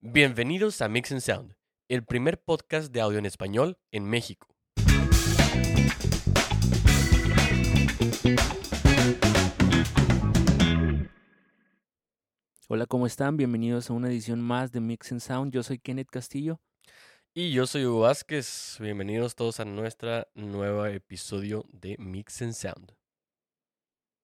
Bienvenidos a Mix and Sound, el primer podcast de audio en español en México. Hola, ¿cómo están? Bienvenidos a una edición más de Mix and Sound. Yo soy Kenneth Castillo. Y yo soy Hugo Vázquez. Bienvenidos todos a nuestro nuevo episodio de Mix and Sound.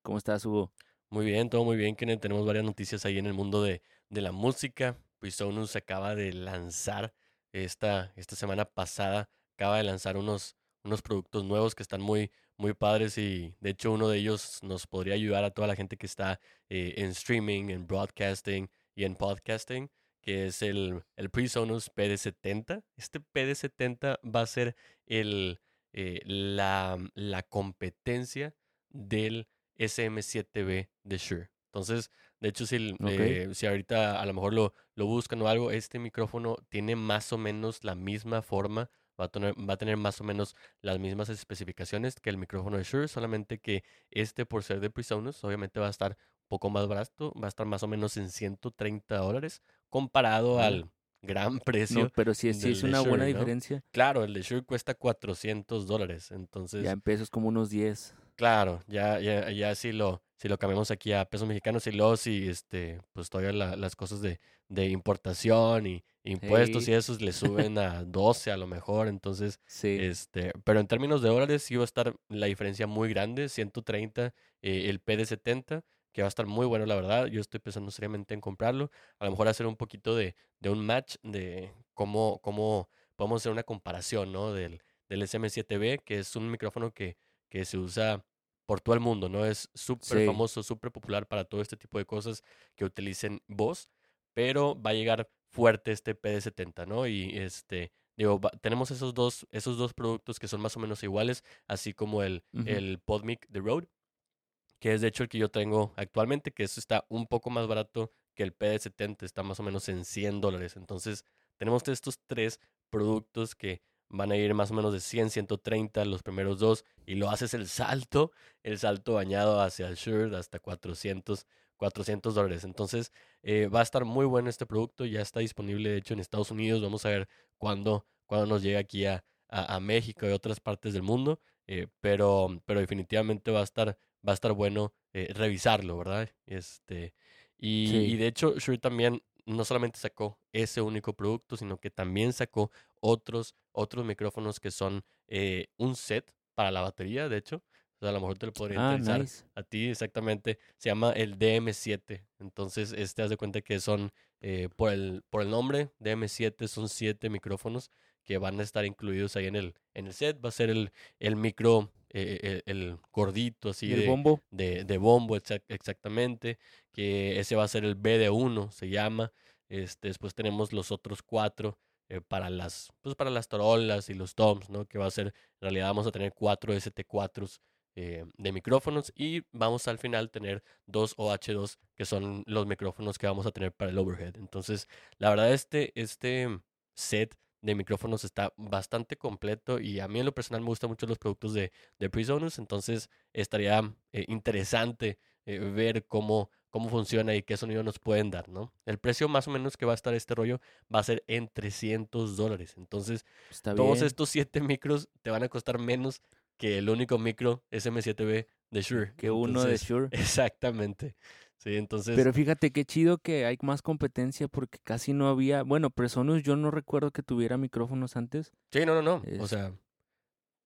¿Cómo estás, Hugo? Muy bien, todo muy bien, Kenneth. Tenemos varias noticias ahí en el mundo de, de la música. Presonus acaba de lanzar esta, esta semana pasada, acaba de lanzar unos, unos productos nuevos que están muy, muy padres y de hecho uno de ellos nos podría ayudar a toda la gente que está eh, en streaming, en broadcasting y en podcasting, que es el, el PreSonus PD70. Este PD70 va a ser el, eh, la, la competencia del SM7B de Shure. Entonces, de hecho, si, eh, si ahorita a lo mejor lo, lo buscan o algo, este micrófono tiene más o menos la misma forma, va a, tener, va a tener más o menos las mismas especificaciones que el micrófono de Shure, solamente que este, por ser de PreSonus, obviamente va a estar un poco más barato, va a estar más o menos en 130 dólares, comparado al gran precio. pero sí, sí es una buena diferencia. Claro, el de Shure cuesta 400 dólares, entonces... Ya en pesos como unos 10. Claro, ya, ya, ya si lo, si lo cambiamos aquí a pesos mexicanos y luego si este, pues todavía las cosas de, de importación y impuestos y esos le suben a 12 a lo mejor, entonces, sí. este, pero en términos de dólares sí va a estar la diferencia muy grande, 130 eh, el PD70, que va a estar muy bueno la verdad, yo estoy pensando seriamente en comprarlo, a lo mejor hacer un poquito de, de un match de cómo, cómo podemos hacer una comparación, ¿no? Del, del SM7B, que es un micrófono que que se usa por todo el mundo, ¿no? Es súper famoso, súper popular para todo este tipo de cosas que utilicen voz, pero va a llegar fuerte este PD70, ¿no? Y este, digo, tenemos esos dos, esos dos productos que son más o menos iguales, así como el, el PodMic The Road, que es de hecho el que yo tengo actualmente, que eso está un poco más barato que el PD70, está más o menos en 100 dólares. Entonces, tenemos estos tres productos que van a ir más o menos de 100, 130 los primeros dos y lo haces el salto, el salto bañado hacia el Shure hasta 400, 400 dólares. Entonces eh, va a estar muy bueno este producto, ya está disponible de hecho en Estados Unidos, vamos a ver cuándo, cuándo nos llega aquí a, a, México y otras partes del mundo, eh, pero, pero definitivamente va a estar, va a estar bueno eh, revisarlo, ¿verdad? Este, y, y de hecho Shure también no solamente sacó ese único producto, sino que también sacó otros, otros micrófonos que son eh, un set para la batería, de hecho. O sea, a lo mejor te lo podría ah, interesar a ti exactamente. Se llama el DM7. Entonces, este haz de cuenta que son, eh, por, el, por el nombre, DM7 son siete micrófonos que van a estar incluidos ahí en el, en el set. Va a ser el, el micro, eh, el, gordito así ¿El de bombo. De, de bombo, exactamente. Que ese va a ser el BD1, se llama. Este, después tenemos los otros cuatro eh, para las pues para las torolas y los toms, ¿no? Que va a ser, en realidad vamos a tener cuatro ST4s eh, de micrófonos y vamos al final tener dos OH2 que son los micrófonos que vamos a tener para el overhead. Entonces, la verdad este, este set de micrófonos está bastante completo y a mí en lo personal me gustan mucho los productos de, de PreSonus, entonces estaría eh, interesante ver cómo cómo funciona y qué sonido nos pueden dar, ¿no? El precio más o menos que va a estar este rollo va a ser en 300 dólares. Entonces, todos estos siete micros te van a costar menos que el único micro SM7B de Shure. Que uno de Shure. Exactamente. Sí, entonces. Pero fíjate qué chido que hay más competencia porque casi no había. Bueno, Presonus yo no recuerdo que tuviera micrófonos antes. Sí, no, no, no. O sea,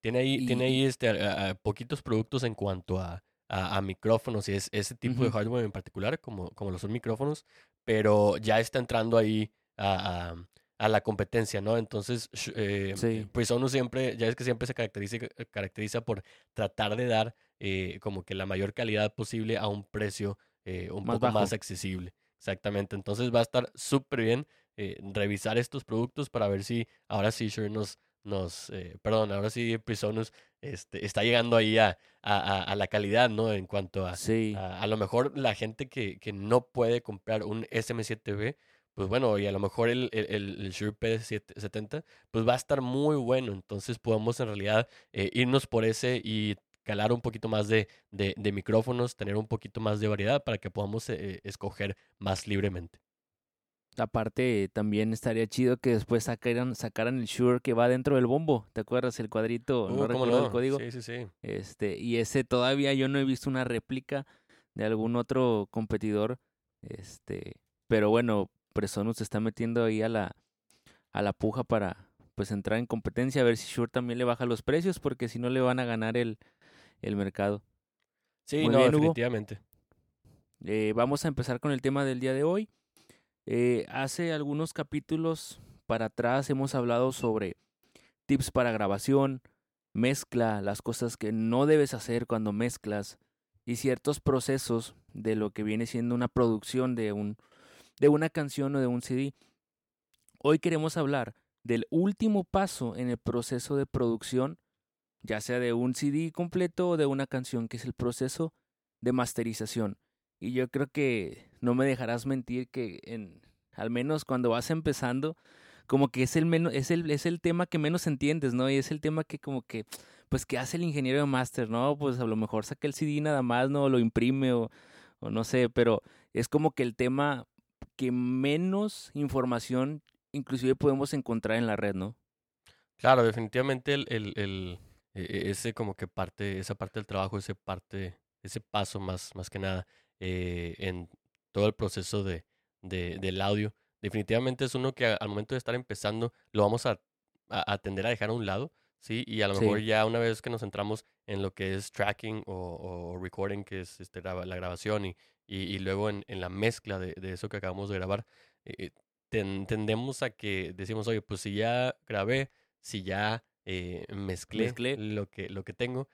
tiene ahí, tiene ahí este, poquitos productos en cuanto a a, micrófonos y es ese tipo de hardware en particular, como, como lo son micrófonos, pero ya está entrando ahí a, a, la competencia, ¿no? Entonces, eh, pues uno siempre, ya es que siempre se caracteriza, caracteriza por tratar de dar eh, como que la mayor calidad posible a un precio eh, un poco más accesible. Exactamente, entonces va a estar súper bien eh, revisar estos productos para ver si ahora sí Shure nos, nos perdón, ahora sí Prisonus este, está llegando ahí a, a, la calidad, ¿no? En cuanto a, a, lo mejor la gente que, que no puede comprar un SM7B, pues bueno, y a lo mejor el, el, el Shure P70, pues va a estar muy bueno. Entonces podemos en realidad eh, irnos por ese y calar un poquito más de, de, de, micrófonos, tener un poquito más de variedad para que podamos eh, escoger más libremente. Aparte, también estaría chido que después sacaran, sacaran el Shure que va dentro del bombo. ¿Te acuerdas? El cuadrito, no Uh, ¿cómo recuerdo el código. Sí, sí, sí. Este, y ese todavía yo no he visto una réplica de algún otro competidor. Este, pero bueno, Presonus se está metiendo ahí a la, a la puja para pues entrar en competencia, a ver si Shure también le baja los precios, porque si no le van a ganar el, el mercado. Sí, Muy no, bien, Hugo. definitivamente. Eh, vamos a empezar con el tema del día de hoy. Eh, hace algunos capítulos para atrás hemos hablado sobre tips para grabación, mezcla, las cosas que no debes hacer cuando mezclas y ciertos procesos de lo que viene siendo una producción de un de una canción o de un CD. Hoy queremos hablar del último paso en el proceso de producción, ya sea de un CD completo o de una canción, que es el proceso de masterización. Y yo creo que no me dejarás mentir que en al menos cuando vas empezando, como que es el menos, es el, es el tema que menos entiendes, ¿no? Y es el tema que como que, pues, ¿qué hace el ingeniero de máster? No, pues a lo mejor saca el CD nada más, ¿no? Lo imprime o, o no sé, pero es como que el tema que menos información inclusive podemos encontrar en la red, ¿no? Claro, definitivamente el, el, e- e- ese como que parte, esa parte del trabajo, ese parte, ese paso más, más que nada eh, en todo el proceso de, de- del audio, definitivamente es uno que a- al momento de estar empezando lo vamos a, a, a tender a dejar a un lado, ¿sí? Y a lo Sí. mejor ya una vez que nos centramos en lo que es tracking o, o recording, que es este, graba- la grabación, y, y, y luego en, en la mezcla de, de eso que acabamos de grabar, eh, ten- tendemos a que decimos, oye, pues si ya grabé, si ya eh, mezclé, Mezclé. lo que lo que tengo,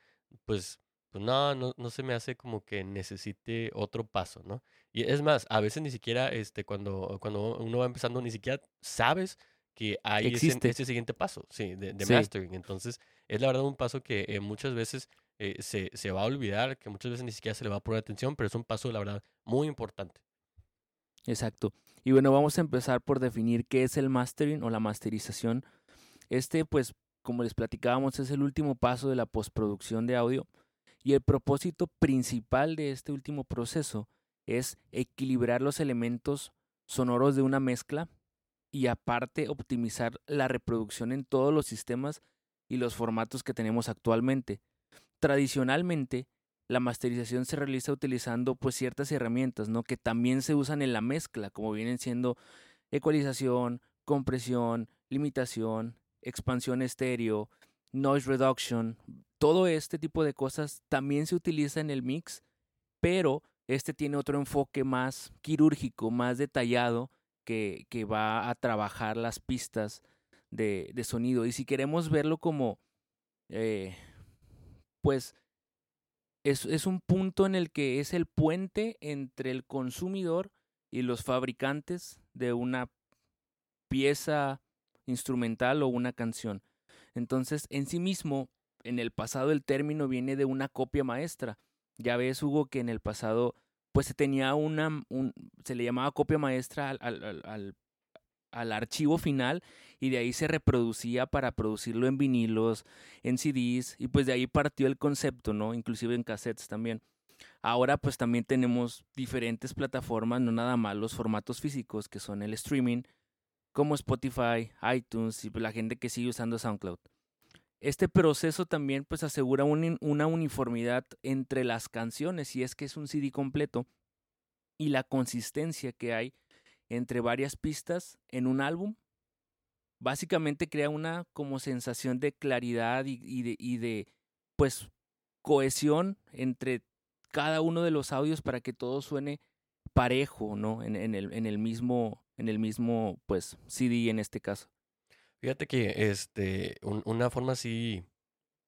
pues, pues no, no, no se me hace como que necesite otro paso, ¿no? Y es más, a veces ni siquiera, este, cuando, cuando uno va empezando, ni siquiera sabes que hay ese, existe. ese siguiente paso, sí, de, de Sí. mastering. Entonces, es la verdad un paso que eh, muchas veces eh, se, se va a olvidar, que muchas veces ni siquiera se le va a poner atención, pero es un paso, la verdad, muy importante. Exacto. Y bueno, vamos a empezar por definir qué es el mastering o la masterización. Este, pues, como les platicábamos, es el último paso de la postproducción de audio. Y el propósito principal de este último proceso es equilibrar los elementos sonoros de una mezcla y aparte optimizar la reproducción en todos los sistemas y los formatos que tenemos actualmente. Tradicionalmente, la masterización se realiza utilizando pues ciertas herramientas, ¿no? Que también se usan en la mezcla, como vienen siendo ecualización, compresión, limitación, expansión estéreo, noise reduction, todo este tipo de cosas también se utiliza en el mix, pero este tiene otro enfoque más quirúrgico, más detallado, que, que va a trabajar las pistas de, de sonido. Y si queremos verlo como, eh, pues, es, es un punto en el que es el puente entre el consumidor y los fabricantes de una pieza instrumental o una canción. Entonces, en sí mismo, en el pasado el término viene de una copia maestra. Ya ves, Hugo, que en el pasado, pues se tenía una, un, se le llamaba copia maestra al, al, al archivo final y de ahí se reproducía para producirlo en vinilos, en CDs y pues de ahí partió el concepto, ¿no? Inclusive en cassettes también. Ahora pues también tenemos diferentes plataformas, no nada más los formatos físicos que son el streaming, como Spotify, iTunes y pues, la gente que sigue usando SoundCloud. Este proceso también pues asegura un, una uniformidad entre las canciones, y es que es un CD completo, y la consistencia que hay entre varias pistas en un álbum. Básicamente crea una como sensación de claridad y, y, de, y de pues cohesión entre cada uno de los audios para que todo suene parejo, ¿no? En, en, el, en el mismo, en el mismo, pues, CD en este caso. Fíjate que este, un- una forma así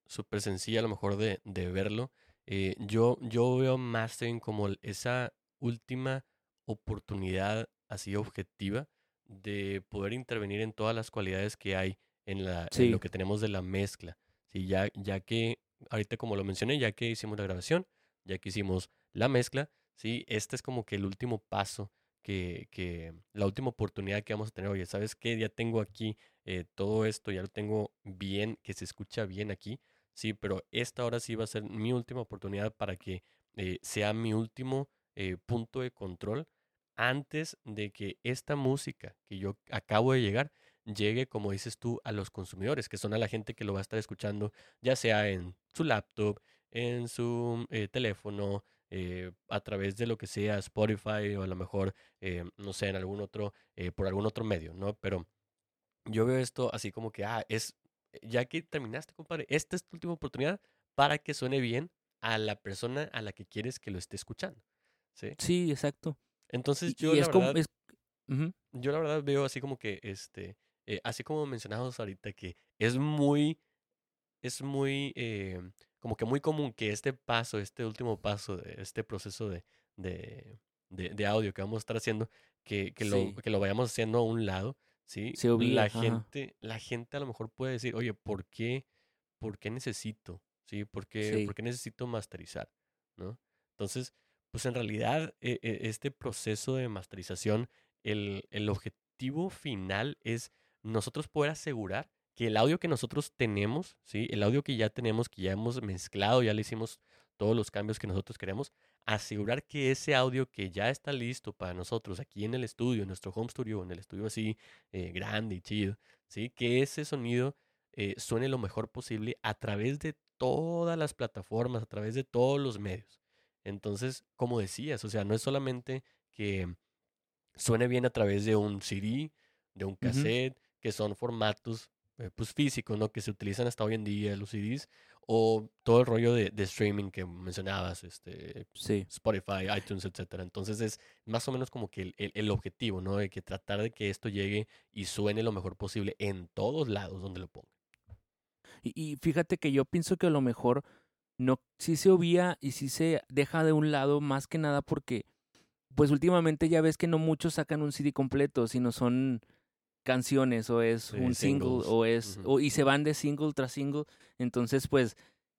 súper sencilla a lo mejor de, de verlo, eh, yo, yo veo mastering como esa última oportunidad así objetiva de poder intervenir en todas las cualidades que hay en, la, en lo que tenemos de la mezcla. Sí, ya, ya que, ahorita como lo mencioné, ya que hicimos la grabación, ya que hicimos la mezcla, sí, este es como que el último paso, que, la última oportunidad que vamos a tener. Oye, ¿sabes qué? Ya tengo aquí eh, todo esto, ya lo tengo bien, que se escucha bien aquí, sí, pero esta ahora sí va a ser mi última oportunidad para que eh, sea mi último eh, punto de control antes de que esta música que yo acabo de llegar llegue, como dices tú, a los consumidores, que son a la gente que lo va a estar escuchando, ya sea en su laptop, en su teléfono, eh, a través de lo que sea Spotify o a lo mejor, eh, no sé, en algún otro, por algún otro medio, ¿no? Pero yo veo esto así como que, ah, es, ya que terminaste, compadre, esta es tu última oportunidad para que suene bien a la persona a la que quieres que lo esté escuchando. Sí, sí exacto. Entonces yo, la verdad, yo la verdad veo así como que, este, eh, así como mencionamos ahorita, que es muy, es muy, eh, como que muy común que este paso, este último paso de este proceso de, de, de, audio que vamos a estar haciendo, que, que, lo, que lo vayamos haciendo a un lado, ¿sí? la gente, la gente a lo mejor puede decir, oye, ¿por qué, por qué necesito? ¿Sí? ¿Por qué, ¿por qué necesito masterizar? ¿No? Entonces, pues en realidad e, e, este proceso de masterización, el, el objetivo final es nosotros poder asegurar que el audio que nosotros tenemos, ¿sí? el audio que ya tenemos, que ya hemos mezclado, ya le hicimos todos los cambios que nosotros queremos, asegurar que ese audio que ya está listo para nosotros aquí en el estudio, en nuestro home studio, en el estudio así eh, grande y chido, ¿sí? que ese sonido eh, suene lo mejor posible a través de todas las plataformas, a través de todos los medios. Entonces, como decías, o sea, no es solamente que suene bien a través de un CD, de un cassette, que son formatos pues físicos, ¿no? Que se utilizan hasta hoy en día, los CDs, o todo el rollo de, streaming que mencionabas, este, Spotify, iTunes, etcétera. Entonces es más o menos como que el, objetivo, ¿no? De que tratar de que esto llegue y suene lo mejor posible en todos lados donde lo pongan. Y, fíjate que yo pienso que a lo mejor no, sí se obvia y sí se deja de un lado más que nada porque, pues últimamente ya ves que no muchos sacan un CD completo, sino son canciones o es un single o es y se van de single tras single entonces pues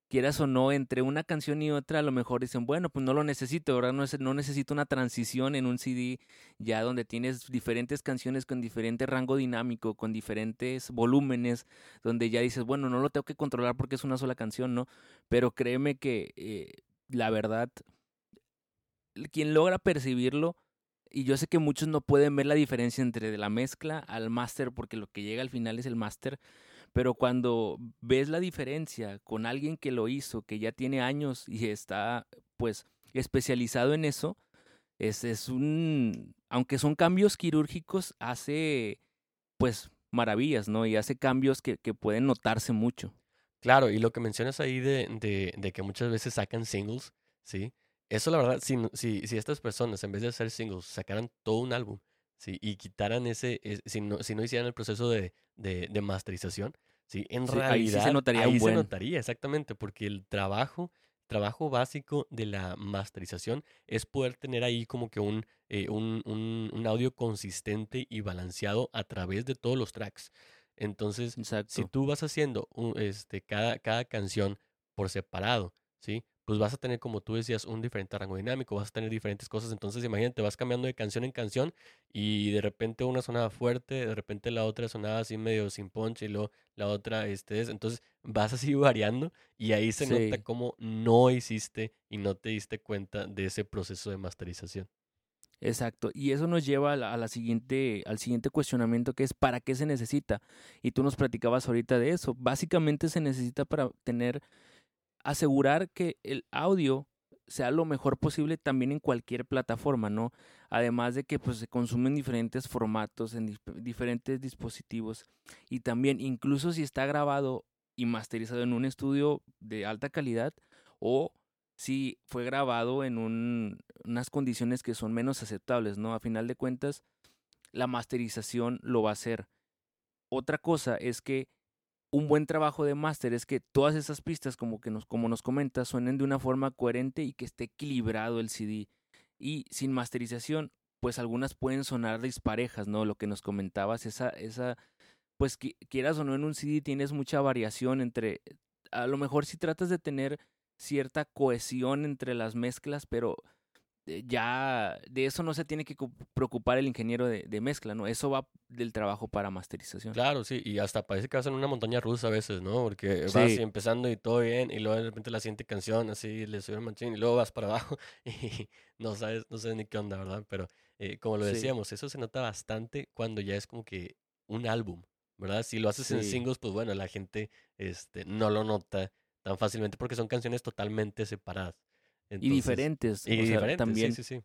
quieras o no entre una canción y otra a lo mejor dicen bueno pues no lo necesito ahora no, no necesito una transición en un CD ya donde tienes diferentes canciones con diferente rango dinámico con diferentes volúmenes donde ya dices bueno no lo tengo que controlar porque es una sola canción no pero créeme que eh, la verdad quien logra percibirlo y yo sé que muchos no pueden ver la diferencia entre de la mezcla al máster porque lo que llega al final es el máster. Pero cuando ves la diferencia con alguien que lo hizo, que ya tiene años y está pues especializado en eso, es, es un, aunque son cambios quirúrgicos, hace pues maravillas, ¿no? Y hace cambios que, que pueden notarse mucho. Claro, y lo que mencionas ahí de, de, de que muchas veces sacan singles, ¿sí? Eso la verdad, si, si, si estas personas en vez de hacer singles sacaran todo un álbum ¿sí? y quitaran ese, si, no, si no hicieran el proceso de, de, de masterización, ¿sí? en realidad ahí se notaría, ahí se notaría exactamente, porque el trabajo, trabajo básico de la masterización es poder tener ahí como que un, eh, un, un, un, audio consistente y balanceado a través de todos los tracks. Entonces, si tú vas haciendo este, cada, cada canción por separado, ¿sí? Pues vas a tener, como tú decías, un diferente rango dinámico, vas a tener diferentes cosas. Entonces, imagínate, vas cambiando de canción en canción y de repente una sonaba fuerte, de repente la otra sonaba así medio sin punch y luego la otra, este es. Entonces, vas así variando y ahí se nota cómo no hiciste y no te diste cuenta de ese proceso de masterización. Exacto, y eso nos lleva a la, siguiente, al siguiente cuestionamiento que es ¿para qué se necesita? Y tú nos platicabas ahorita de eso. Básicamente se necesita para tener asegurar que el audio sea lo mejor posible también en cualquier plataforma, ¿no? Además de que pues se consumen diferentes formatos en diferentes dispositivos y también incluso si está grabado y masterizado en un estudio de alta calidad o si fue grabado en unas condiciones que son menos aceptables, ¿no? A final de cuentas, la masterización lo va a hacer. Otra cosa es que un buen trabajo de máster es que todas esas pistas, como, que nos, como nos suenen de una forma coherente y que esté equilibrado el CD. Y sin masterización, pues algunas pueden sonar disparejas, ¿no? Lo que nos comentabas, esa, esa, pues quieras o no en un CD tienes mucha variación entre, a lo mejor si tratas de tener cierta cohesión entre las mezclas, pero ya de eso no se tiene que preocupar el ingeniero de, mezcla, ¿no? Eso va del trabajo para masterización. Claro, sí, y hasta parece que vas en una montaña rusa a veces, ¿no? Porque vas empezando y todo bien, y luego de repente la siguiente canción, así, le sube el machín, y luego vas para abajo, y no sabes, no sabes ni qué onda, ¿verdad? Pero eh, como lo decíamos, eso se nota bastante cuando ya es como que un álbum, ¿verdad? Si lo haces en singles, pues bueno, la gente este, no lo nota tan fácilmente porque son canciones totalmente separadas y diferentes. Y diferentes, también. Sí, sí,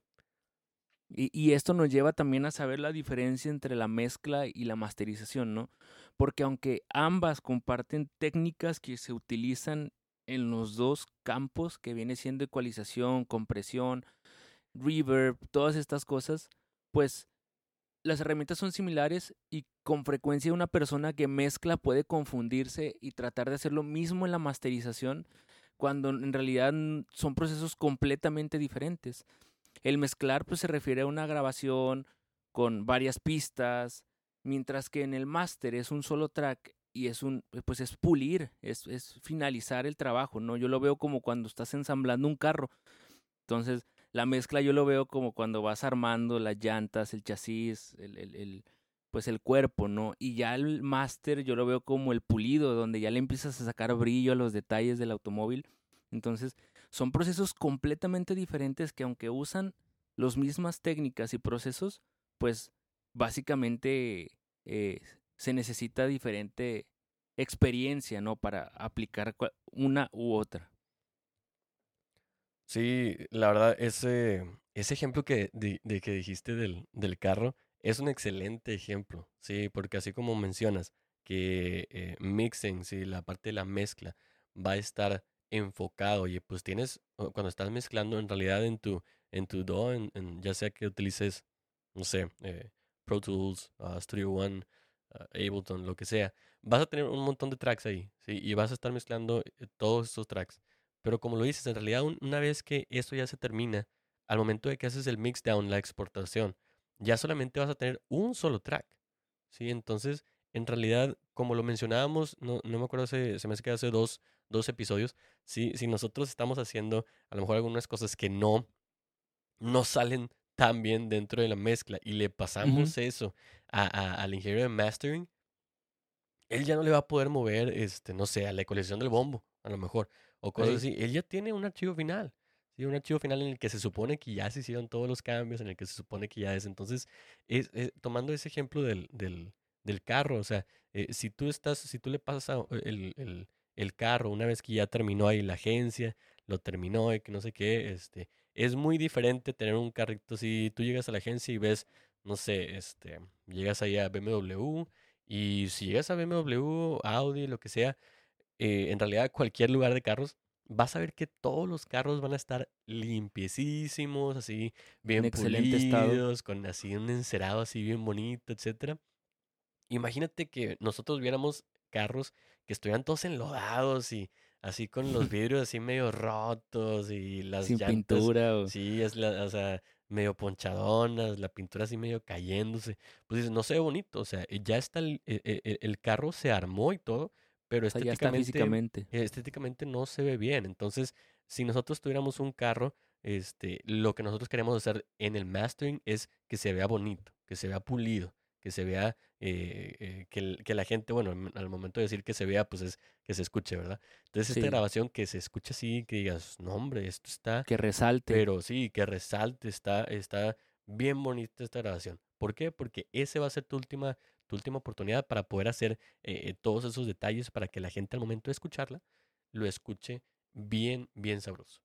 Y, y, esto nos lleva también a saber la diferencia entre la mezcla y la masterización, ¿no? Porque aunque ambas comparten técnicas que se utilizan en los dos campos, que viene siendo ecualización, compresión, reverb, todas estas cosas, pues las herramientas son similares y con frecuencia una persona que mezcla puede confundirse y tratar de hacer lo mismo en la masterización cuando en realidad son procesos completamente diferentes. El mezclar pues se refiere a una grabación con varias pistas, mientras que en el máster es un solo track y es un pues es pulir, es, es finalizar el trabajo, ¿no? Yo lo veo como cuando estás ensamblando un carro. Entonces, la mezcla yo lo veo como cuando vas armando las llantas, el chasis, el, el, el pues el cuerpo, ¿no? Y ya el máster yo lo veo como el pulido, donde ya le empiezas a sacar brillo a los detalles del automóvil. Entonces, son procesos completamente diferentes que aunque usan las mismas técnicas y procesos, pues básicamente eh, se necesita diferente experiencia, ¿no? Para aplicar una u otra. Sí, la verdad, ese, ese ejemplo que, de, que dijiste del, del carro, es un excelente ejemplo, sí, porque así como mencionas que eh, mixing, sí, la parte de la mezcla va a estar enfocado, y pues tienes, cuando estás mezclando en realidad en tu, en tu DAW, en, ya sea que utilices, no sé, eh, Pro Tools, uh, Studio One, uh, Ableton, lo que sea, vas a tener un montón de tracks ahí, ¿sí? Y vas a estar mezclando eh, todos estos tracks. Pero como lo dices, en realidad una vez que esto ya se termina, al momento de que haces el mix down, la exportación, ya solamente vas a tener un solo track. ¿sí? Entonces, en realidad, como lo mencionábamos, no, no me acuerdo, se, se me hace que hace dos, dos episodios, si, si nosotros estamos haciendo a lo mejor algunas cosas que no, no salen tan bien dentro de la mezcla y le pasamos eso a, al ingeniero de mastering, él ya no le va a poder mover, este, no sé, a la colección del bombo, a lo mejor, o cosas así. Él ya tiene un archivo final. Sí, un archivo final en el que se supone que ya se hicieron todos los cambios, en el que se supone que ya es. Entonces, es, tomando ese ejemplo del, del, del carro, o sea, eh, si tú estás, si tú le pasas a el, el, el, carro una vez que ya terminó ahí la agencia, lo terminó y que no sé qué, este, es muy diferente tener un carrito. Si tú llegas a la agencia y ves, no sé, este, llegas ahí a BMW y si llegas a BMW, Audi, lo que sea, eh, en realidad cualquier lugar de carros, vas a ver que todos los carros van a estar limpiecísimos, así, bien pulidos, con así un encerado así bien bonito, etcétera. Imagínate que nosotros viéramos carros que estuvieran todos enlodados y así con los vidrios así medio rotos y las Sin pintura. Sí, es la, o sea, medio ponchadonas, la pintura así medio cayéndose. Pues dices, no se ve bonito, o sea, ya está el, e, e, el carro se armó y todo, pero estéticamente, estéticamente no se ve bien. Entonces, si nosotros tuviéramos un carro, este, lo que nosotros queremos hacer en el mastering es que se vea bonito, que se vea pulido, que se vea, eh, eh, que, que, la gente, bueno, al momento de decir que se vea, pues es que se escuche, ¿verdad? Entonces, esta grabación que se escuche así, que digas, no, hombre, esto está... Que resalte. Pero sí, que resalte, está, está bien bonita esta grabación. ¿Por qué? Porque ese va a ser tu última última oportunidad para poder hacer eh, todos esos detalles para que la gente al momento de escucharla lo escuche bien, bien sabroso.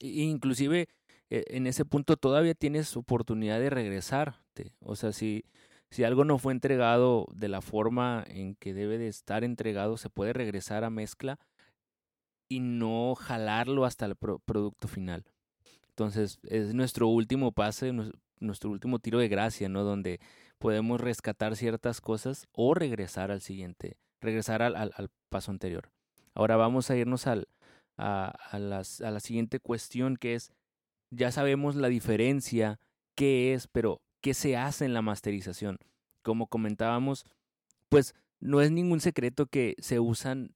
Inclusive eh, en ese punto todavía tienes oportunidad de regresarte. O sea, si, si algo no fue entregado de la forma en que debe de estar entregado, se puede regresar a mezcla y no jalarlo hasta el producto final. Entonces, es nuestro último pase, nuestro último tiro de gracia, ¿no? Donde podemos rescatar ciertas cosas o regresar al siguiente, regresar al, al, paso anterior. Ahora vamos a irnos al, a, las, a la siguiente cuestión que es, ya sabemos la diferencia, qué es, pero qué se hace en la masterización. Como comentábamos, pues no es ningún secreto que se usan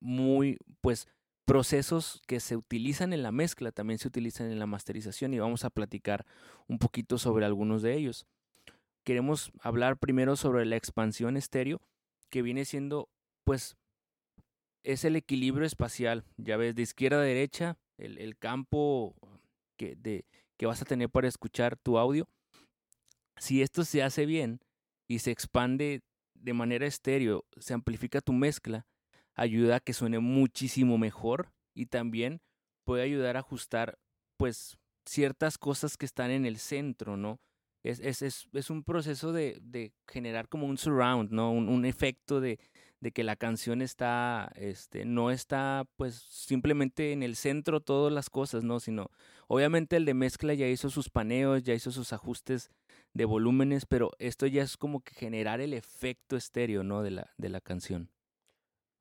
muy, pues procesos que se utilizan en la mezcla también se utilizan en la masterización y vamos a platicar un poquito sobre algunos de ellos. Queremos hablar primero sobre la expansión estéreo, que viene siendo, pues, es el equilibrio espacial. Ya ves, de izquierda a derecha, el, campo que, de, que vas a tener para escuchar tu audio. Si esto se hace bien y se expande de manera estéreo, se amplifica tu mezcla, ayuda a que suene muchísimo mejor y también puede ayudar a ajustar pues ciertas cosas que están en el centro, ¿no? Es, es, es, es un proceso de, de, generar como un surround, ¿no? Un, un efecto de, de, que la canción está, este, no está pues simplemente en el centro todas las cosas, ¿no? Sino, obviamente el de mezcla ya hizo sus paneos, ya hizo sus ajustes de volúmenes, pero esto ya es como que generar el efecto estéreo, ¿no? De la, de la canción.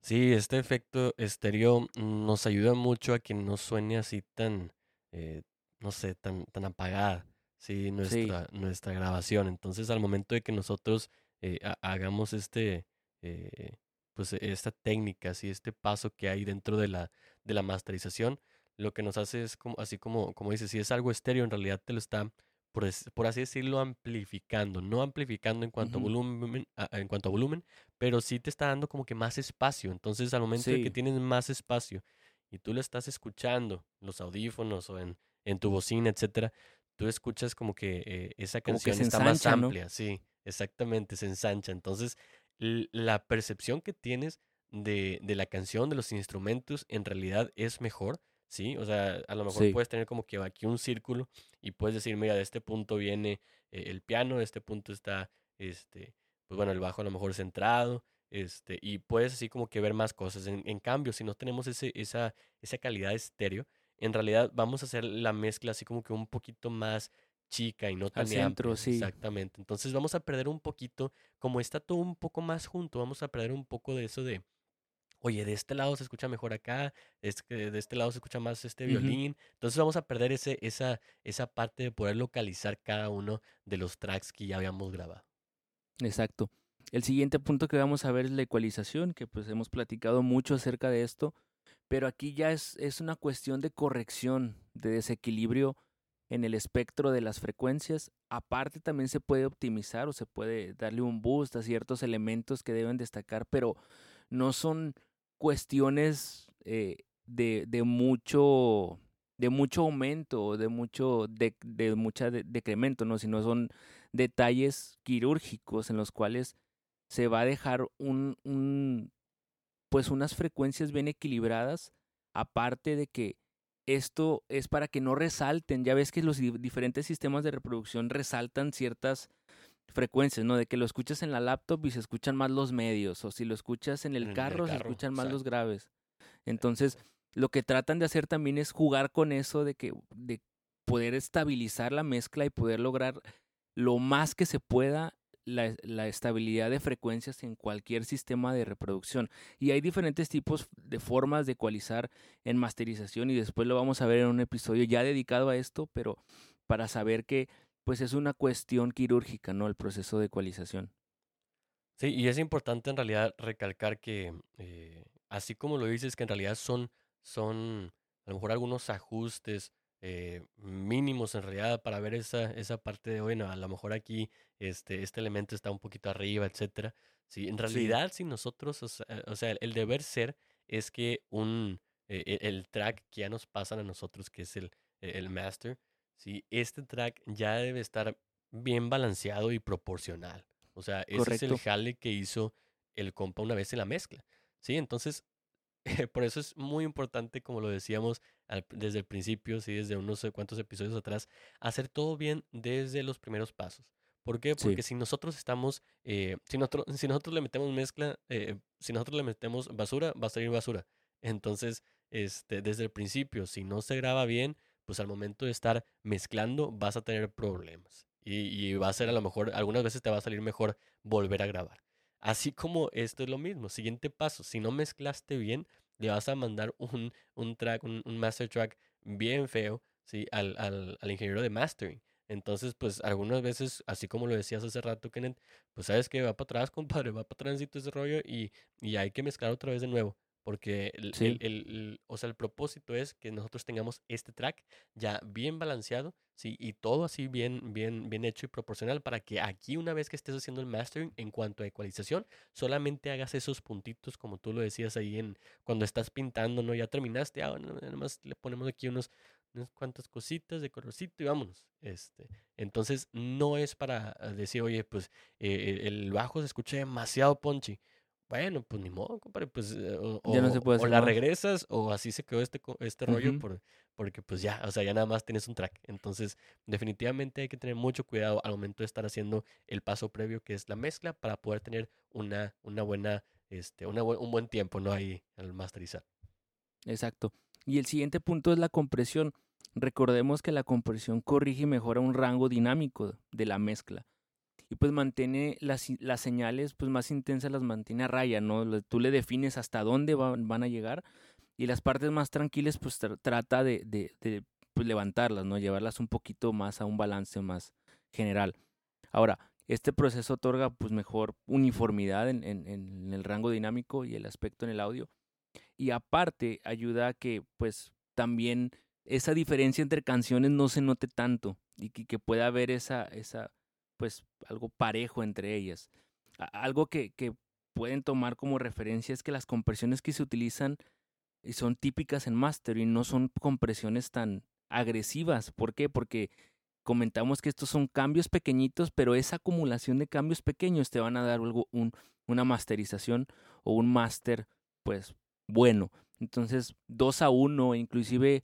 Sí, este efecto estéreo nos ayuda mucho a que no suene así tan, eh, no sé, tan, tan apagada, sí, nuestra, nuestra grabación. Entonces, al momento de que nosotros eh, hagamos este, eh, pues esta técnica, sí, este paso que hay dentro de la, de la masterización, lo que nos hace es como, así como, como dices, si es algo estéreo, en realidad te lo está por, así decirlo, amplificando. No amplificando en cuanto, a volumen, en cuanto a volumen, pero sí te está dando como que más espacio. Entonces, al momento de que tienes más espacio y tú lo estás escuchando, los audífonos o en, en tu bocina, etcétera, tú escuchas como que eh, esa canción está más amplia. Sí, exactamente, se ensancha. Entonces, la percepción que tienes de, de la canción, de los instrumentos, en realidad es mejor ¿sí? O sea, a lo mejor puedes tener como que aquí un círculo y puedes decir, mira, de este punto viene eh, el piano, de este punto está, este, pues bueno, el bajo a lo mejor centrado, este, y puedes así como que ver más cosas. En, cambio, si no tenemos ese, esa, esa calidad estéreo, en realidad vamos a hacer la mezcla así como que un poquito más chica y no tan centro, sí. Exactamente. Entonces vamos a perder un poquito, como está todo un poco más junto, vamos a perder un poco de eso de, oye, de este lado se escucha mejor acá, es que de este lado se escucha más este violín. Entonces vamos a perder ese, esa, esa parte de poder localizar cada uno de los tracks que ya habíamos grabado. Exacto. El siguiente punto que vamos a ver es la ecualización, que pues hemos platicado mucho acerca de esto, pero aquí ya es, es una cuestión de corrección, de desequilibrio en el espectro de las frecuencias. Aparte también se puede optimizar o se puede darle un boost a ciertos elementos que deben destacar, pero no son cuestiones eh, de, de, mucho de mucho aumento, de mucho de, de mucha decremento, ¿no? sino son detalles quirúrgicos en los cuales se va a dejar un, un pues unas frecuencias bien equilibradas, aparte de que esto es para que no resalten, ya ves que los diferentes sistemas de reproducción resaltan ciertas frecuencias, ¿no? De que lo escuchas en la laptop y se escuchan más los medios, o si lo escuchas en el, carro, se escuchan más los graves. Entonces, lo que tratan de hacer también es jugar con eso de que de poder estabilizar la mezcla y poder lograr lo más que se pueda la, la, estabilidad de frecuencias en cualquier sistema de reproducción. Y hay diferentes tipos de formas de ecualizar en masterización y después lo vamos a ver en un episodio ya dedicado a esto, pero para saber que pues es una cuestión quirúrgica, ¿no? El proceso de ecualización. Sí, y es importante en realidad recalcar que, eh, así como lo dices, que en realidad son, son a lo mejor algunos ajustes eh, mínimos en realidad para ver esa, esa parte de, bueno, a lo mejor aquí este, este elemento está un poquito arriba, etcétera. Sí, en realidad, si nosotros, o sea, el deber ser es que un, eh, el track que ya nos pasan a nosotros, que es el, el master, ¿sí? Este track ya debe estar bien balanceado y proporcional. O sea, ese es el jale que hizo el compa una vez en la mezcla. ¿Sí? Entonces, por eso es muy importante, como lo decíamos desde el principio, ¿sí? desde unos cuantos episodios atrás, hacer todo bien desde los primeros pasos. ¿Por qué? Porque si nosotros estamos, eh, si, nosotros, si nosotros le metemos mezcla, eh, si nosotros le metemos basura, va a salir basura. Entonces, este, desde el principio, si no se graba bien, pues al momento de estar mezclando vas a tener problemas. Y, va a ser a lo mejor, algunas veces te va a salir mejor volver a grabar. Así como esto es lo mismo. Siguiente paso, si no mezclaste bien, le vas a mandar un, un track, un, master track bien feo, ¿sí? Al, al, al, ingeniero de mastering. Entonces, pues algunas veces, así como lo decías hace rato, Kenneth, pues sabes que va para atrás, compadre, va para atrás ese rollo y, y hay que mezclar otra vez de nuevo. Porque el, Sí. el- el- o sea, el propósito es que nosotros tengamos este track ya bien balanceado, ¿sí? Y todo así bien, bien, bien hecho y proporcional para que aquí una vez que estés haciendo el mastering en cuanto a ecualización, solamente hagas esos puntitos como tú lo decías ahí en cuando estás pintando, ¿no? Ya terminaste, ah, bueno, nada más le ponemos aquí unos, unas cuantas cositas de colorcito y vámonos. Este, entonces no es para ah, decir, oye, pues eh, el bajo se escucha demasiado punchy. Bueno, pues ni modo, compadre, pues eh, o, Ya no se o- puede o hacer la más. regresas o así se quedó este, este rollo por, porque pues ya, o sea, ya nada más tienes un track. Entonces, definitivamente hay que tener mucho cuidado al momento de estar haciendo el paso previo que es la mezcla para poder tener una, una buena, este, una un buen tiempo, ¿no? Ahí al masterizar. Exacto. Y el siguiente punto es la compresión. Recordemos que la compresión corrige y mejora un rango dinámico de la mezcla. Y pues mantiene las, las señales pues más intensas, las mantiene a raya, ¿no? Tú le defines hasta dónde va- van a llegar y las partes más tranquilas pues tra- trata de, de- pues, levantarlas, ¿no? Llevarlas un poquito más a un balance más general. Ahora, este proceso otorga pues mejor uniformidad en, en- en el rango dinámico y el aspecto en el audio y aparte ayuda a que pues también esa diferencia entre canciones no se note tanto y que, que pueda haber esa, esa pues algo parejo entre ellas. Algo que, pueden tomar como referencia es que las compresiones que se utilizan y son típicas en mastering no son compresiones tan agresivas. ¿Por qué? Porque comentamos que estos son cambios pequeñitos, pero esa acumulación de cambios pequeños te van a dar algo, un, una masterización o un master pues bueno. Entonces, 2 a 1, inclusive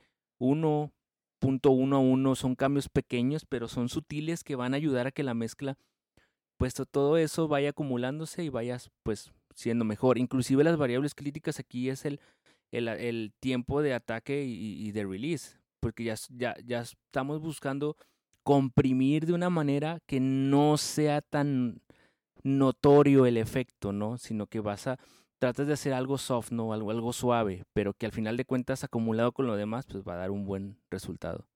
1.1 a 1 son cambios pequeños, pero son sutiles que van a ayudar a que la mezcla, pues to- todo eso vaya acumulándose y vayas pues siendo mejor. Inclusive las variables críticas aquí es el, el, el tiempo de ataque y, de release, porque ya, ya, ya estamos buscando comprimir de una manera que no sea tan notorio el efecto, ¿no? Sino que vas a tratas de hacer algo soft, ¿no? Algo, algo suave, pero que al final de cuentas acumulado con lo demás, pues va a dar un buen resultado.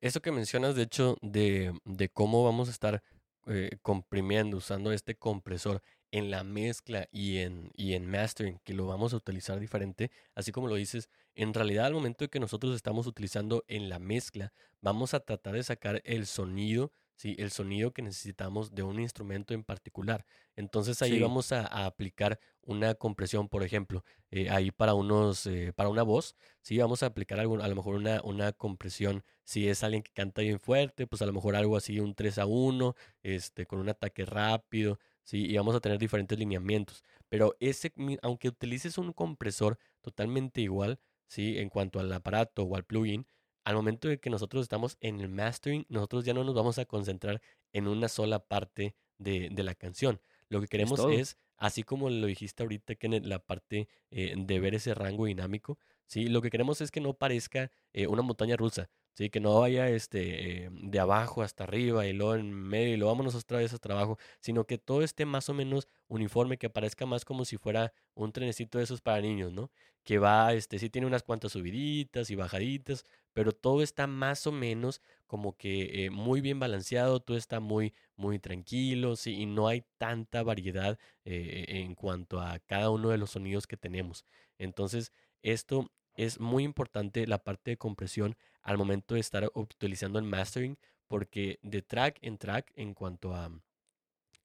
Eso que mencionas, de hecho, de, de cómo vamos a estar eh, comprimiendo, usando este compresor en la mezcla y en, y en mastering, que lo vamos a utilizar diferente, así como lo dices, en realidad al momento que nosotros estamos utilizando en la mezcla, vamos a tratar de sacar el sonido, ¿sí? el sonido que necesitamos de un instrumento en particular. Entonces ahí Sí. vamos a, a aplicar una compresión, por ejemplo, eh, ahí para unos, eh, para una voz, sí, vamos a aplicar algún, a lo mejor una, una compresión si es alguien que canta bien fuerte, pues a lo mejor algo así, un 3 a 1, este, con un ataque rápido, ¿sí? Y vamos a tener diferentes lineamientos. Pero ese, aunque utilices un compresor totalmente igual, ¿sí? En cuanto al aparato o al plugin, al momento de que nosotros estamos en el mastering, nosotros ya no nos vamos a concentrar en una sola parte de, de la canción. Lo que queremos es, así como lo dijiste ahorita, que en la parte eh, de ver ese rango dinámico, ¿sí? Lo que queremos es que no parezca eh, una montaña rusa, ¿sí? Que no vaya este, eh, de abajo hasta arriba y luego en medio y luego vámonos otra vez hasta abajo, sino que todo esté más o menos uniforme, que parezca más como si fuera un trenecito de esos para niños, ¿no? Que va, este, sí tiene unas cuantas subiditas y bajaditas, pero todo está más o menos como que eh, muy bien balanceado, todo está muy, muy tranquilo, sí, y no hay tanta variedad eh, en cuanto a cada uno de los sonidos que tenemos. Entonces, esto es muy importante, la parte de compresión, al momento de estar utilizando el mastering, porque de track en track, en cuanto a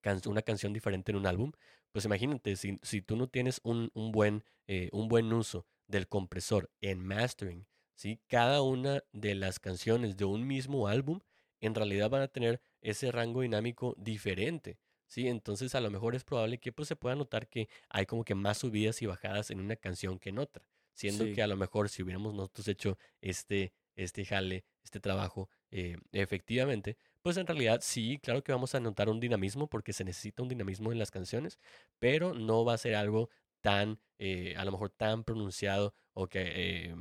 can- una canción diferente en un álbum, pues imagínate, si, si tú no tienes un, un buen, eh, un buen uso del compresor en mastering, ¿sí? cada una de las canciones de un mismo álbum en realidad van a tener ese rango dinámico diferente. ¿sí? Entonces a lo mejor es probable que pues, se pueda notar que hay como que más subidas y bajadas en una canción que en otra, siendo Sí. que a lo mejor si hubiéramos nosotros hecho este, este jale, este trabajo eh, efectivamente, pues en realidad sí, claro que vamos a notar un dinamismo porque se necesita un dinamismo en las canciones, pero no va a ser algo tan, eh, a lo mejor tan pronunciado o que eh,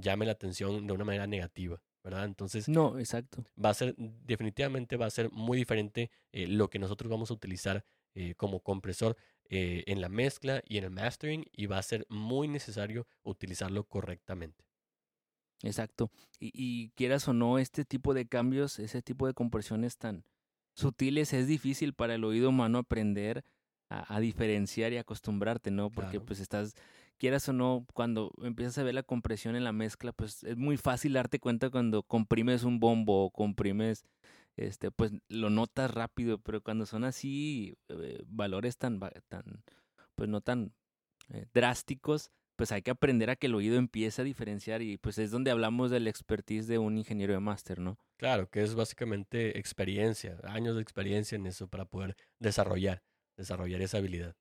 llame la atención de una manera negativa, ¿verdad? Entonces No, exacto. va a ser, definitivamente va a ser muy diferente eh, lo que nosotros vamos a utilizar eh, como compresor eh, en la mezcla y en el mastering y va a ser muy necesario utilizarlo correctamente. Exacto. Y, y quieras o no, este tipo de cambios, ese tipo de compresiones tan sutiles, es difícil para el oído humano aprender a, a diferenciar y acostumbrarte, ¿no? Porque Claro. pues estás quieras o no, cuando empiezas a ver la compresión en la mezcla, pues es muy fácil darte cuenta cuando comprimes un bombo o comprimes, este, pues lo notas rápido, pero cuando son así eh, valores tan, tan, pues no tan eh, drásticos, pues hay que aprender a que el oído empiece a diferenciar y pues es donde hablamos del expertise de un ingeniero de máster, ¿no? Claro, que es básicamente experiencia, años de experiencia en eso para poder desarrollar, desarrollar esa habilidad.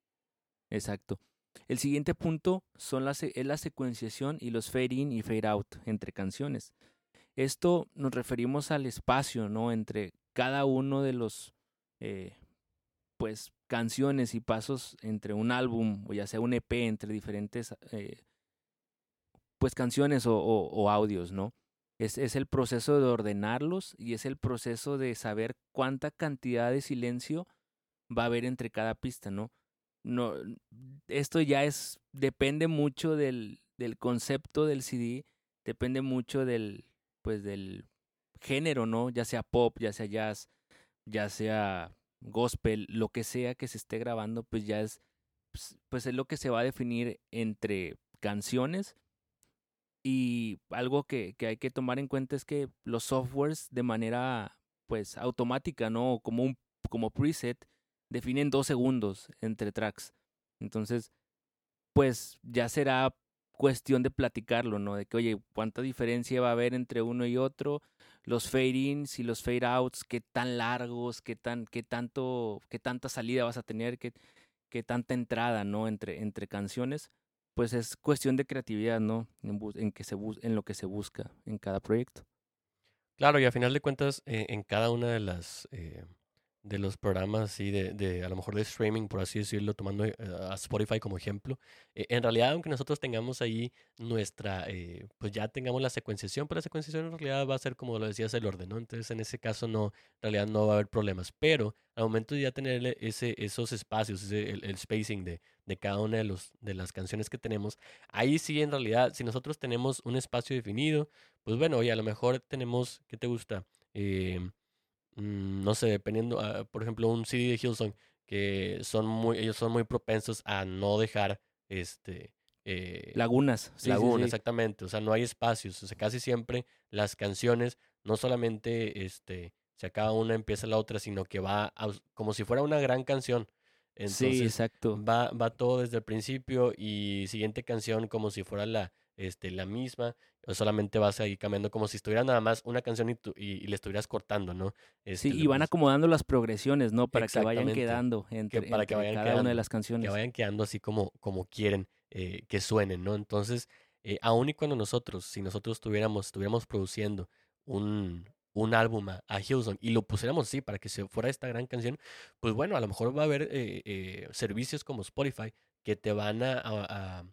Exacto. El siguiente punto son la, es la secuenciación y los fade in y fade out entre canciones. Esto nos referimos al espacio, ¿no? Entre cada uno de los, eh, pues, canciones y pasos entre un álbum, o ya sea un EP, entre diferentes, eh, pues, canciones o, audios, ¿no? Es, es, el proceso de ordenarlos y es el proceso de saber cuánta cantidad de silencio va a haber entre cada pista, ¿no? no, esto ya es, depende mucho del, del concepto del CD, depende mucho del, pues del género, ¿no? Ya sea pop, ya sea jazz, ya sea gospel, lo que sea que se esté grabando, pues ya es, pues, pues es lo que se va a definir entre canciones. Y algo que, que hay que tomar en cuenta es que los softwares de manera pues automática, ¿no? Como un como preset, definen dos segundos entre tracks. Entonces, pues ya será cuestión de platicarlo, ¿no? De que, oye, ¿cuánta diferencia va a haber entre uno y otro? Los fade-ins y los fade-outs, ¿qué tan largos? ¿Qué, tan, qué, tanto, qué tanta salida vas a tener? ¿Qué, qué tanta entrada, ¿no? Entre, entre canciones. Pues es cuestión de creatividad, ¿no? En, que se en lo que se busca en cada proyecto. Claro, y a final de cuentas, eh, en cada una de las... Eh, de los programas así de, de, a lo mejor de streaming, por así decirlo, tomando eh, a Spotify como ejemplo. Eh, en realidad, aunque nosotros tengamos ahí nuestra, eh, pues ya tengamos la secuenciación, pero la secuenciación en realidad va a ser como lo decías, el orden, ¿no? Entonces, en ese caso, no, en realidad no va a haber problemas. Pero al momento de ya tener ese, esos espacios, el, spacing de, de cada una de, los, de las canciones que tenemos, ahí sí, en realidad, si nosotros tenemos un espacio definido, pues bueno, oye, a lo mejor tenemos, ¿qué te gusta? Eh, no sé, dependiendo, ah, por ejemplo, un CD de Hillsong, que son muy, ellos son muy propensos a no dejar este eh, lagunas. Sí, lagunas, exactamente. O sea, no hay espacios. O sea, casi siempre las canciones no solamente este se acaba una, empieza la otra, sino que va como si fuera una gran canción. Entonces, sí, exacto. Va, va todo desde el principio y siguiente canción como si fuera la, este, la misma, o solamente vas ahí cambiando como si estuviera nada más una canción y, y, le estuvieras cortando, ¿no? sí, este, y van acomodando las progresiones, ¿no? Para que vayan quedando entre, para que vayan cada una de las canciones. Que vayan quedando así como, como quieren eh, que suenen, ¿no? Entonces, eh, aun y cuando nosotros, si nosotros estuviéramos, estuviéramos produciendo un, un álbum a, a Hillsong y lo pusiéramos así para que se fuera esta gran canción, pues bueno, a lo mejor va a haber eh, servicios como Spotify que te van a a,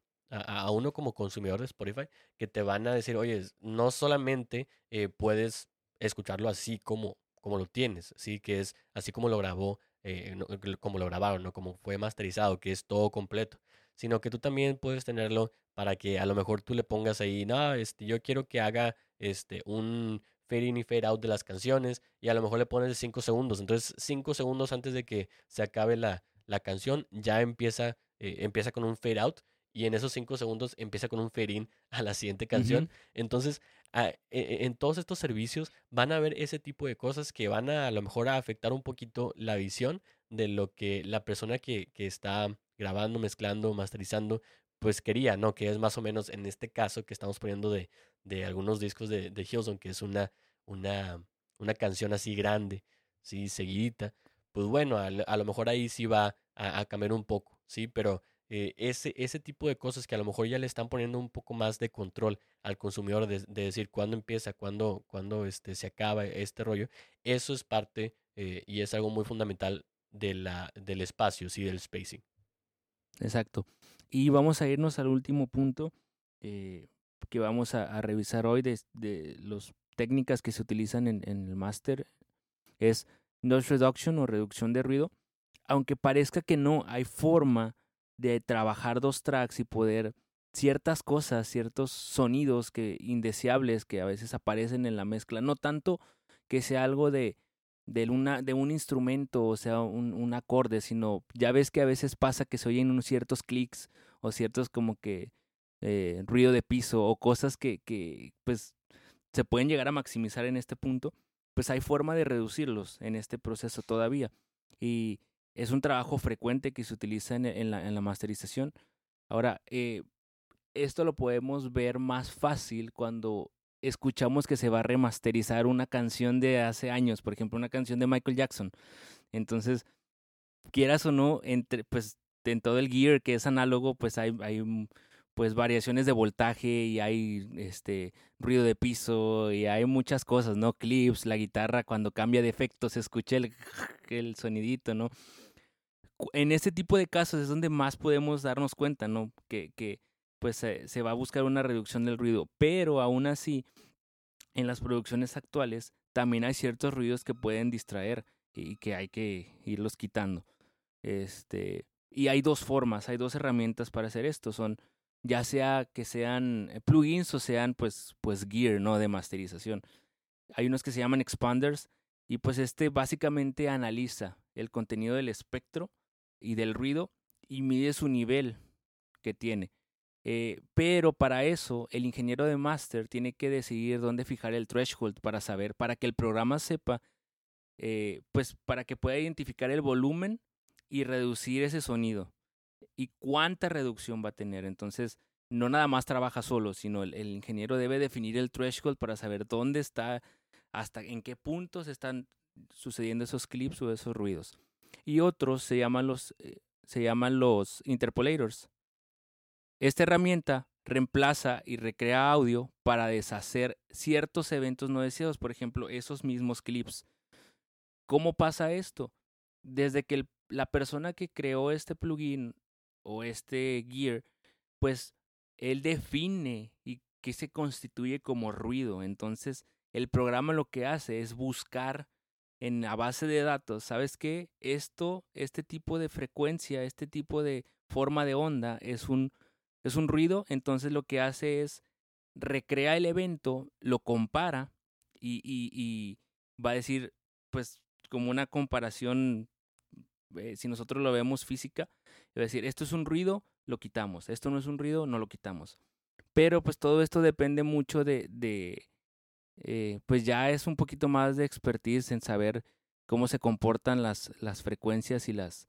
uno como consumidor de Spotify que te van a decir, oye, no solamente eh, puedes escucharlo así como, como lo tienes, ¿sí? que es así como lo grabó, eh, como lo grabaron, ¿no? como fue masterizado, que es todo completo, sino que tú también puedes tenerlo para que a lo mejor tú le pongas ahí, no, este, yo quiero que haga este, un fade in y fade out de las canciones y a lo mejor le pones 5 segundos, entonces 5 segundos antes de que se acabe la, la canción ya empieza, eh, empieza con un fade out y en esos cinco segundos empieza con un ferín a la siguiente canción. Entonces, e, e, en todos estos servicios van a haber ese tipo de cosas que van a a lo mejor a afectar un poquito la visión de lo que la persona que, que está grabando, mezclando, masterizando, pues quería, ¿no? Que es más o menos en este caso que estamos poniendo de, de algunos discos de, de Hilson, que es una, una, una canción así grande, ¿sí? Seguidita. Pues bueno, a, a lo mejor ahí sí va a, a cambiar un poco, ¿sí? Pero eh, ese, ese tipo de cosas que a lo mejor ya le están poniendo un poco más de control al consumidor de, decir cuándo empieza, cuándo, cuándo este, se acaba este rollo, eso es parte eh, y es algo muy fundamental de la, del espacio, sí, del spacing. Exacto. Y vamos a irnos al último punto eh, que vamos a, revisar hoy de, de las técnicas que se utilizan en, en el máster. Es noise reduction o reducción de ruido. Aunque parezca que no hay forma de trabajar dos tracks y poder ciertas cosas, ciertos sonidos que indeseables que a veces aparecen en la mezcla, no tanto que sea algo de, de, una, de un instrumento o sea un, un, acorde, sino ya ves que a veces pasa que se oyen unos ciertos clics o ciertos como que eh, ruido de piso o cosas que, que pues se pueden llegar a maximizar en este punto, pues hay forma de reducirlos en este proceso todavía. Y es un trabajo frecuente que se utiliza en, la, en la, masterización. Ahora, eh, esto lo podemos ver más fácil cuando escuchamos que se va a remasterizar una canción de hace años, por ejemplo, una canción de Michael Jackson. Entonces, quieras o no, entre, pues en todo el gear que es análogo, pues hay, hay pues variaciones de voltaje y hay este ruido de piso y hay muchas cosas, ¿no? Clips, la guitarra cuando cambia de efecto se escucha el, el sonidito, ¿no? En este tipo de casos es donde más podemos darnos cuenta, ¿no? Que, que pues se va a buscar una reducción del ruido, pero aún así, en las producciones actuales también hay ciertos ruidos que pueden distraer y que hay que irlos quitando. Este, y hay dos formas, hay dos herramientas para hacer esto, son ya sea que sean eh, plugins o sean pues pues gear, ¿no? de masterización. Hay unos que se llaman expanders y pues este básicamente analiza el contenido del espectro y del ruido y mide su nivel que tiene. Eh, pero para eso, el ingeniero de master tiene que decidir dónde fijar el threshold para saber, para que el programa sepa, eh, pues para que pueda identificar el volumen y reducir ese sonido. Y cuánta reducción va a tener. Entonces, no nada más trabaja solo, sino el, ingeniero debe definir el threshold para saber dónde está, hasta en qué puntos están sucediendo esos clips o esos ruidos. Y otros se llaman los, eh, se llaman los interpolators esta herramienta reemplaza y recrea audio para deshacer ciertos eventos no deseados, por ejemplo, esos mismos clips. ¿Cómo pasa esto? Desde que la persona que creó este plugin o este gear, pues él define y qué se constituye como ruido. Entonces, el programa lo que hace es buscar en la base de datos, ¿sabes qué? Esto, este tipo de frecuencia, este tipo de forma de onda es un es un ruido, entonces lo que hace es recrea el evento, lo compara y, y, va a decir, pues como una comparación, eh, si nosotros lo vemos física, a decir, esto es un ruido, lo quitamos, esto no es un ruido, no lo quitamos. Pero pues todo esto depende mucho de, de eh, pues ya es un poquito más de expertise en saber cómo se comportan las, las frecuencias y las,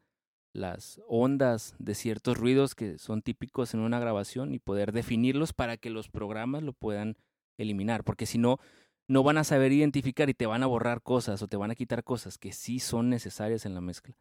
las ondas de ciertos ruidos que son típicos en una grabación y poder definirlos para que los programas lo puedan eliminar, porque si no, no van a saber identificar y te van a borrar cosas o te van a quitar cosas que sí son necesarias en la mezcla.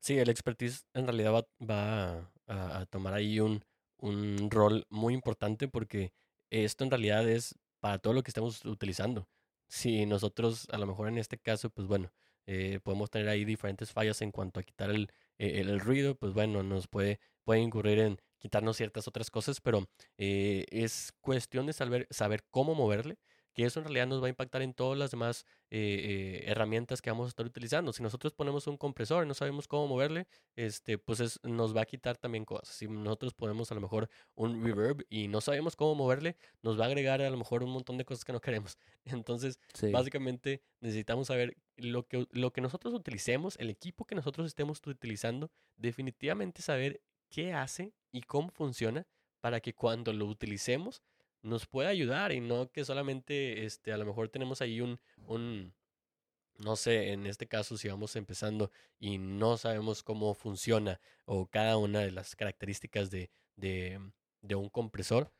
Sí, el expertise en realidad va, a, tomar ahí un, un rol muy importante porque esto en realidad es para todo lo que estamos utilizando. Si nosotros, a lo mejor en este caso, pues bueno, eh, podemos tener ahí diferentes fallas en cuanto a quitar el, eh, el, ruido, pues bueno, nos puede, puede incurrir en quitarnos ciertas otras cosas, pero eh, es cuestión de saber, saber cómo moverle que eso en realidad nos va a impactar en todas las demás eh, eh, herramientas que vamos a estar utilizando. Si nosotros ponemos un compresor y no sabemos cómo moverle, este, pues nos va a quitar también cosas. Si nosotros ponemos a lo mejor un reverb y no sabemos cómo moverle, nos va a agregar a lo mejor un montón de cosas que no queremos. Entonces, básicamente necesitamos saber lo que, lo que nosotros utilicemos, el equipo que nosotros estemos utilizando, definitivamente saber qué hace y cómo funciona para que cuando lo utilicemos nos puede ayudar y no que solamente este, a lo mejor tenemos ahí un, un, no sé, en este caso si vamos empezando y no sabemos cómo funciona o cada una de las características de, de, de un compresor,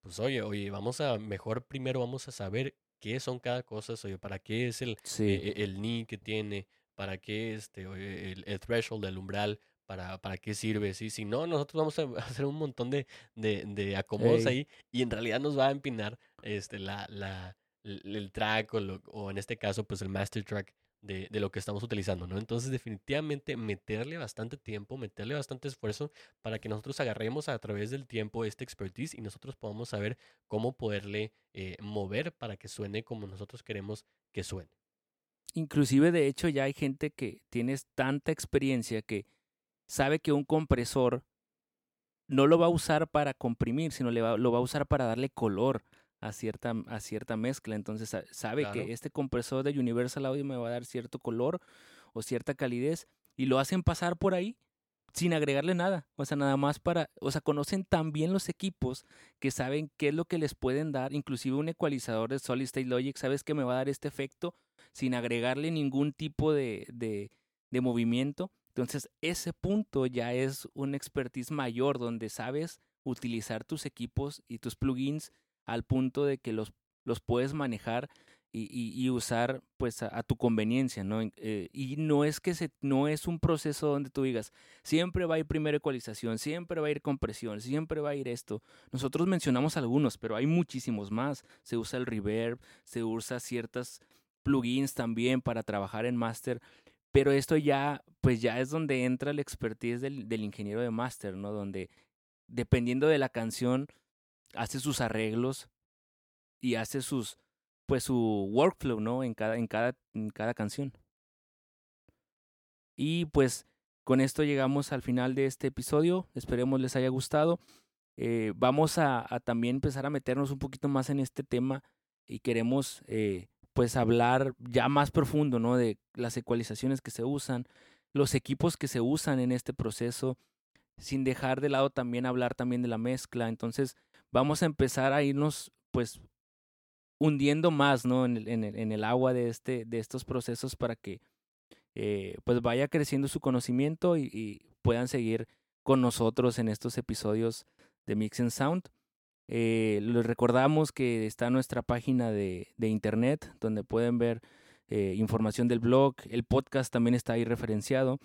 pues oye, oye, vamos a, mejor primero vamos a saber qué son cada cosa, oye, para qué es el, e, el, ni que tiene, para qué este, el, el threshold, el umbral, para, para qué sirve, ¿sí? Si no, nosotros vamos a hacer un montón de, de, de acomodos ahí y en realidad nos va a empinar este, la, la, el track o, o en este caso, pues el master track de, de, lo que estamos utilizando, ¿no? Entonces, definitivamente meterle bastante tiempo, meterle bastante esfuerzo para que nosotros agarremos a través del tiempo este expertise y nosotros podamos saber cómo poderle eh, mover para que suene como nosotros queremos que suene. Inclusive, de hecho, ya hay gente que tiene tanta experiencia que sabe que un compresor no lo va a usar para comprimir, sino le va, lo va a usar para darle color a cierta, a cierta mezcla. Entonces sabe que este compresor de Universal Audio me va a dar cierto color o cierta calidez y lo hacen pasar por ahí sin agregarle nada, o sea, nada más para, o sea, conocen tan bien los equipos que saben qué es lo que les pueden dar, inclusive un ecualizador de Solid State Logic, sabes que me va a dar este efecto sin agregarle ningún tipo de, de, de movimiento. Entonces, ese punto ya es un expertise mayor donde sabes utilizar tus equipos y tus plugins al punto de que los, los puedes manejar y, usar pues a, tu conveniencia, ¿no? Eh, y no es que se, no es un proceso donde tú digas, siempre va a ir primera ecualización, siempre va a ir compresión, siempre va a ir esto. Nosotros mencionamos algunos, pero hay muchísimos más. Se usa el reverb, se usa ciertas plugins también para trabajar en master, pero esto ya, pues ya es donde entra la expertise del, ingeniero de master, ¿no? Donde dependiendo de la canción, hace sus arreglos y hace sus pues su workflow, ¿no? En cada, en cada, en cada canción. Y pues con esto llegamos al final de este episodio. Esperemos les haya gustado. Eh, vamos a, también empezar a meternos un poquito más en este tema y queremos eh, pues hablar ya más profundo, ¿no? De las ecualizaciones que se usan, los equipos que se usan en este proceso, sin dejar de lado también hablar también de la mezcla. Entonces vamos a empezar a irnos pues hundiendo más ¿no? en, el, agua de, este, de estos procesos para que eh, pues vaya creciendo su conocimiento y, puedan seguir con nosotros en estos episodios de Mix and Sound. Eh, les recordamos que está nuestra página de, de internet donde pueden ver eh, información del blog, el podcast también está ahí referenciado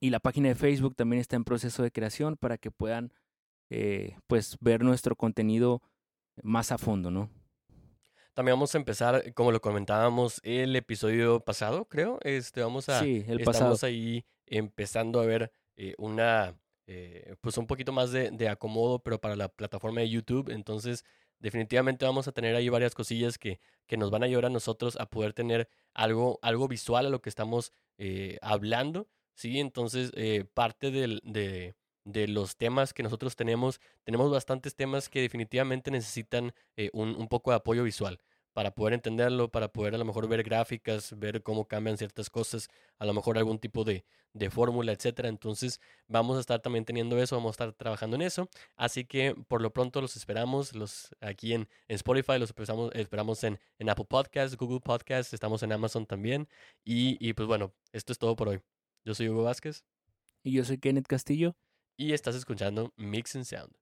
y la página de Facebook también está en proceso de creación para que puedan eh, pues ver nuestro contenido más a fondo, ¿no? También vamos a empezar, como lo comentábamos el episodio pasado, creo. Este, vamos a. Sí, el estamos ahí empezando a ver eh, una. Eh, pues un poquito más de, acomodo, pero para la plataforma de YouTube. Entonces, definitivamente vamos a tener ahí varias cosillas que, que nos van a ayudar a nosotros a poder tener algo, algo visual a lo que estamos eh, hablando. Sí, entonces, parte del, de, de los temas que nosotros tenemos, tenemos bastantes temas que definitivamente necesitan eh, un, un, poco de apoyo visual para poder entenderlo, para poder a lo mejor ver gráficas, ver cómo cambian ciertas cosas, a lo mejor algún tipo de, de fórmula, etcétera. Entonces, vamos a estar también teniendo eso, vamos a estar trabajando en eso. Así que por lo pronto los esperamos los aquí en, en Spotify, los esperamos, esperamos en, en Apple Podcasts, Google Podcasts, estamos en Amazon también. Y, y pues bueno, esto es todo por hoy. Yo soy Hugo Vázquez. Y yo soy Kenneth Castillo y estás escuchando Mix and Sound.